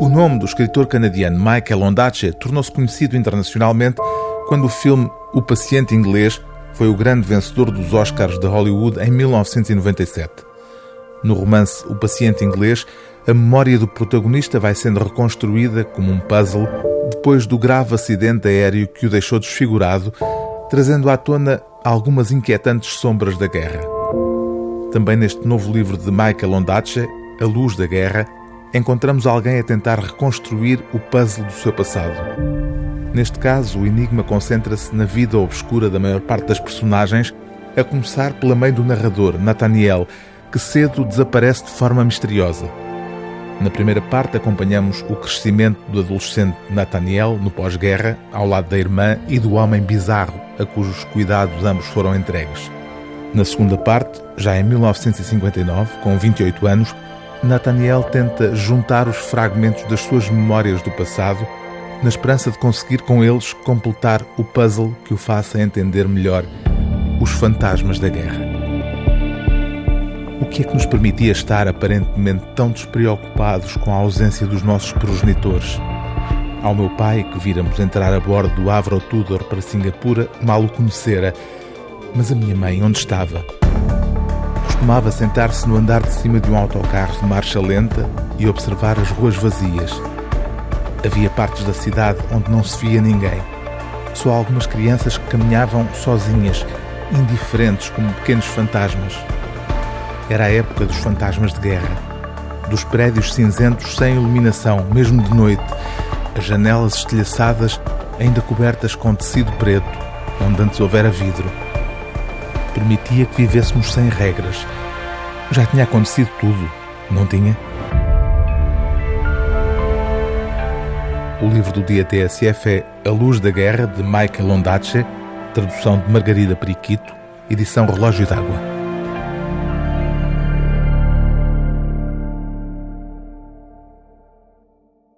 O nome do escritor canadiano Michael Ondaatje tornou-se conhecido internacionalmente quando o filme O Paciente Inglês foi o grande vencedor dos Oscars de Hollywood em 1997. No romance O Paciente Inglês, a memória do protagonista vai sendo reconstruída como um puzzle depois do grave acidente aéreo que o deixou desfigurado, trazendo à tona algumas inquietantes sombras da guerra. Também neste novo livro de Michael Ondaatje, A Luz da Guerra, encontramos alguém a tentar reconstruir o puzzle do seu passado. Neste caso, o enigma concentra-se na vida obscura da maior parte das personagens, a começar pela mãe do narrador, Nathaniel, que cedo desaparece de forma misteriosa. Na primeira parte, acompanhamos o crescimento do adolescente Nathaniel no pós-guerra, ao lado da irmã e do homem bizarro a cujos cuidados ambos foram entregues. Na segunda parte, já em 1959, com 28 anos, Nathaniel tenta juntar os fragmentos das suas memórias do passado, na esperança de conseguir com eles completar o puzzle que o faça entender melhor os fantasmas da guerra. O que é que nos permitia estar aparentemente tão despreocupados com a ausência dos nossos progenitores? Ao meu pai, que víramos entrar a bordo do Avro Tudor para Singapura, mal o conhecera. Mas a minha mãe, onde estava? Costumava sentar-se no andar de cima de um autocarro de marcha lenta e observar as ruas vazias. Havia partes da cidade onde não se via ninguém. Só algumas crianças que caminhavam sozinhas, indiferentes como pequenos fantasmas. Era a época dos fantasmas de guerra, dos prédios cinzentos sem iluminação, mesmo de noite, as janelas estilhaçadas ainda cobertas com tecido preto, onde antes houvera vidro permitia que vivêssemos sem regras. Já tinha acontecido tudo, não tinha? O livro do dia TSF é A Luz da Guerra, de Michael Ondaatje, tradução de Margarida Periquito, edição Relógio d'Água.